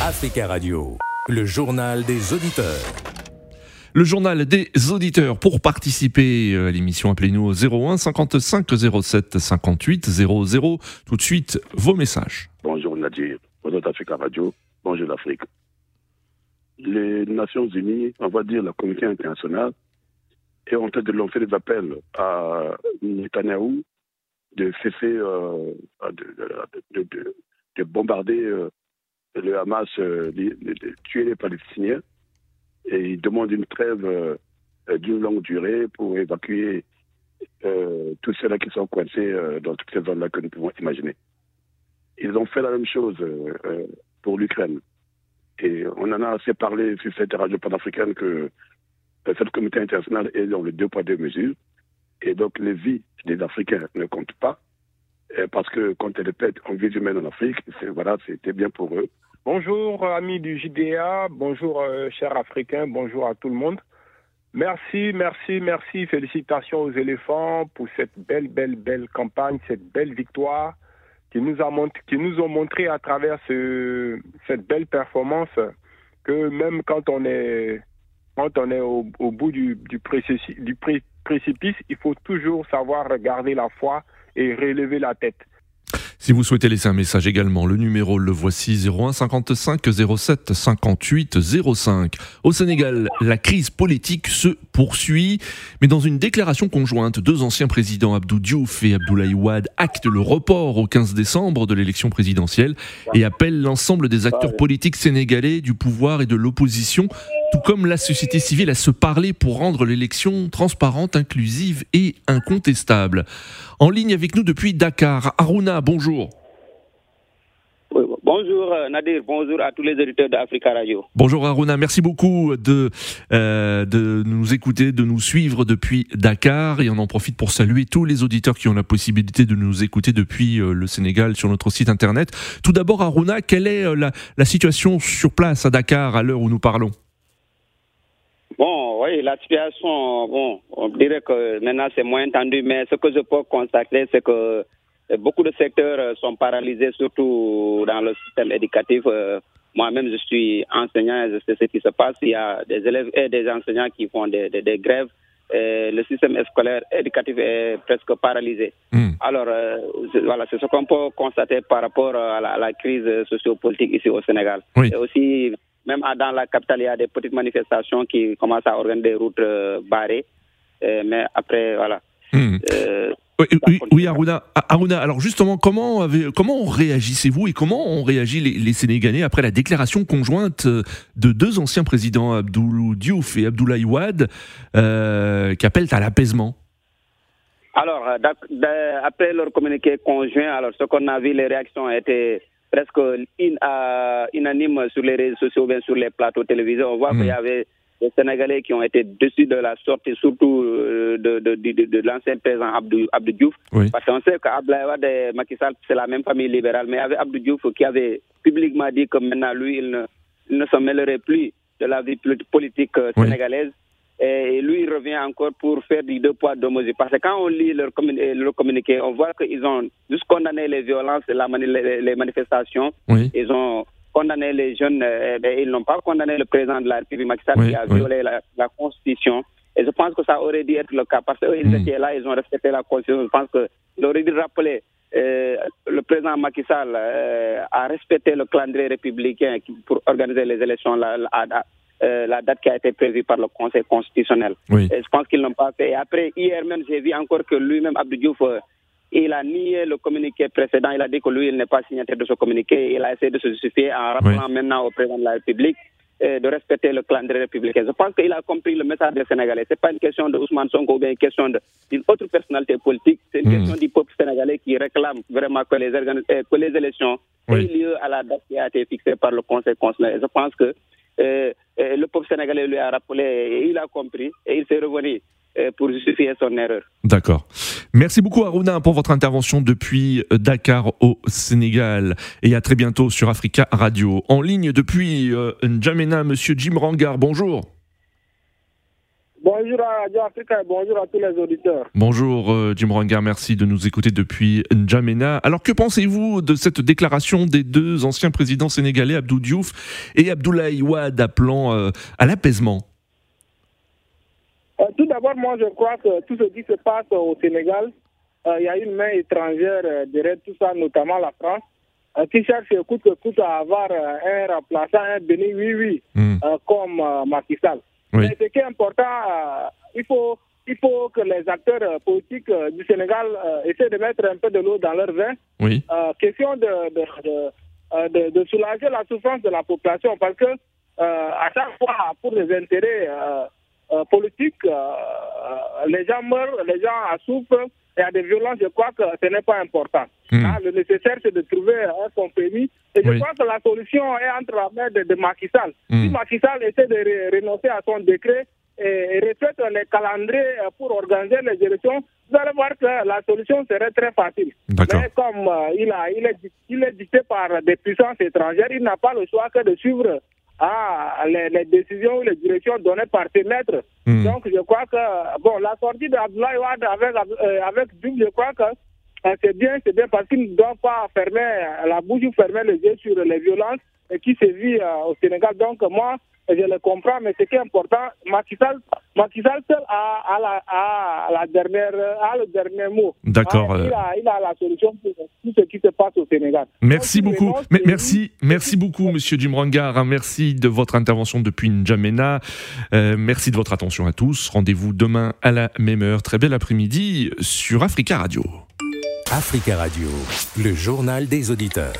Africa Radio, le journal des auditeurs. Le journal des auditeurs. Pour participer à l'émission, appelez-nous au 01 55 07 58 00. Tout de suite, vos messages. Bonjour Nadir, bonjour Africa Radio, bonjour l'Afrique. Les Nations Unies, on va dire la communauté internationale, est en train de lancer des appels à Netanyahou de cesser euh, de, de, de, bombarder euh, le Hamas, euh, de, tuer les Palestiniens. Et il demande une trêve d'une longue durée pour évacuer tous ceux-là qui sont coincés dans toutes ces zones-là que nous pouvons imaginer. Ils ont fait la même chose pour l'Ukraine. Et on en a assez parlé sur cette radio panafricaine que cette communauté internationale est dans le deux poids deux mesures. Et donc les vies des Africains ne comptent pas. Parce que quand elles pètent en vie humaine en Afrique, voilà, c'était bien pour eux. Bonjour amis du JDA, bonjour euh, chers Africains, bonjour à tout le monde. Merci, merci, merci, félicitations aux éléphants pour cette belle, belle, belle campagne, cette belle victoire qui nous, a qui nous ont montré à travers ce, cette belle performance que même quand on est, quand on est au, bout du, précipice, il faut toujours savoir regarder la foi et relever la tête. Si vous souhaitez laisser un message également, le numéro le voici 01 55 07 58 05. Au Sénégal, la crise politique se poursuit, mais dans une déclaration conjointe, deux anciens présidents Abdou Diouf et Abdoulaye Wade actent le report au 15 décembre de l'élection présidentielle et appellent l'ensemble des acteurs politiques sénégalais du pouvoir et de l'opposition tout comme la société civile, à se parler pour rendre l'élection transparente, inclusive et incontestable. En ligne avec nous depuis Dakar, Aruna, bonjour. bonjour euh, Nadir, bonjour à tous les auditeurs d'Africa Radio. Bonjour Aruna, merci beaucoup de, euh, de nous écouter, de nous suivre depuis Dakar et on en profite pour saluer tous les auditeurs qui ont la possibilité de nous écouter depuis euh, le Sénégal sur notre site internet. Tout d'abord Aruna, quelle est la, la situation sur place à Dakar à l'heure où nous parlons? Bon, oui, la situation, bon, on dirait que maintenant c'est moins tendu, mais ce que je peux constater, c'est que beaucoup de secteurs sont paralysés, surtout dans le système éducatif. Moi-même, je suis enseignant et je sais ce qui se passe. Il y a des élèves et des enseignants qui font des, des, grèves. Et le système scolaire éducatif est presque paralysé. Hmm. Alors, euh, voilà, c'est ce qu'on peut constater par rapport à la, à la crise sociopolitique ici au Sénégal. Oui. Et aussi, même dans la capitale, il y a des petites manifestations qui commencent à organiser des routes euh, barrées. Euh, mais après, voilà. Hmm. Euh, oui, Aruna, Aruna, alors justement, comment, comment réagissez-vous et comment ont réagi les, Sénégalais après la déclaration conjointe de deux anciens présidents, Abdoulou Diouf et Abdoulaye Wade, qui appellent à l'apaisement? Alors, après leur communiqué conjoint, alors ce qu'on a vu, les réactions étaient presque in, sur les réseaux sociaux, bien sur les plateaux télévisés. On voit qu'il y avait des Sénégalais qui ont été dessus de la sortie, surtout euh, de, de, de, de l'ancien président Abdou, Abdou Diouf. Parce qu'on sait qu'Ablaïwad et Macky Sall, c'est la même famille libérale. Mais il y avait Abdou Diouf qui avait publiquement dit que maintenant, lui, il ne, il ne se mêlerait plus de la vie politique euh, sénégalaise. Et lui, il revient encore pour faire du deux poids, deux mesures. Parce que quand on lit leur, communiqué, on voit qu'ils ont juste condamné les violences, la les, manifestations. Ils ont condamné les jeunes, euh, ils n'ont pas condamné le président de la République, Macky Sall, qui a violé la, Constitution. Et je pense que ça aurait dû être le cas. Parce qu'ils hmm. étaient là, ils ont respecté la Constitution. Je pense qu'il aurait dû rappeler euh, le président Macky Sall euh, a respecté le calendrier républicain pour organiser les élections là, euh, la date qui a été prévue par le Conseil constitutionnel. je pense qu'ils n'ont pas fait. Et après, hier même, j'ai vu encore que lui-même, Abdou Diouf, euh, il a nié le communiqué précédent. Il a dit que lui, il n'est pas signataire de ce communiqué. Il a essayé de se justifier en rappelant maintenant au président de la République euh, de respecter le calendrier républicain. Je pense qu'il a compris le message des Sénégalais. Ce n'est pas une question de Ousmane Sonko ou bien une question d'une autre personnalité politique. C'est une hmm. question du peuple sénégalais qui réclame vraiment que les, que les élections aient lieu à la date qui a été fixée par le Conseil constitutionnel. Je pense que le peuple sénégalais lui a rappelé, et il a compris, et il s'est revenu euh, pour justifier son erreur. D'accord. Merci beaucoup Aruna pour votre intervention depuis euh, Dakar au Sénégal et à très bientôt sur Africa Radio. En ligne depuis euh, N'Djamena, monsieur Jim Rangar, bonjour. Bonjour à Radio Africa et bonjour à tous les auditeurs. Bonjour euh, Jim Rangar, merci de nous écouter depuis N'Djamena. Alors que pensez-vous de cette déclaration des deux anciens présidents sénégalais, Abdou Diouf et Abdoulaye Wade, appelant euh, à l'apaisement? Euh, tout d'abord, moi je crois que tout ce qui se passe au Sénégal, euh, il y a une main étrangère derrière tout ça, notamment la France, qui cherche coûte que coûte à avoir un remplaçant, un béni oui oui, Hmm. comme Macky Sall. Oui. Mais ce qui est important, euh, il faut il faut que les acteurs euh, politiques euh, du Sénégal euh, essaient de mettre un peu de l'eau dans leur vin. Oui, Euh, question de, de, de, de- de soulager la souffrance de la population parce que euh, à chaque fois, pour des intérêts politiques, les gens meurent, les gens en souffrent, il y a des violences, je crois que ce n'est pas important. Hmm. Hein, le nécessaire, c'est de trouver un compromis. Et je Oui. crois que la solution est entre la main de, de Macky Sall. Hmm. Si Macky Sall essaie de ré- renoncer à son décret et, et respecte les calendriers euh, pour organiser les élections, vous allez voir que la solution serait très facile. Mais comme euh, il, a, il, est, il est dicté par des puissances étrangères, il n'a pas le choix que de suivre ah, les, les décisions ou les directions données par ses maîtres. Hmm. Donc je crois que bon, la sortie d'Abdoulaye Wade avec, euh, avec je crois que euh, c'est bien, c'est bien parce qu'il ne doit pas fermer la bouche ou fermer les yeux sur les violences qui sévissent euh, au Sénégal. Donc moi, je le comprends, mais ce qui est important, Macky Sall, Macky Sall seul a, a la, a la dernière, a le dernier mot. D'accord, Ah, euh. il, a, il a la solution pour tout ce qui se passe au Sénégal. Merci Donc, beaucoup. et merci, merci beaucoup, Monsieur Jim Rangar. hein. Merci de votre intervention depuis N'Djamena. Euh, merci de votre attention à tous. Rendez-vous demain à la même heure. Très bel après-midi sur Africa Radio. Africa Radio, le journal des auditeurs.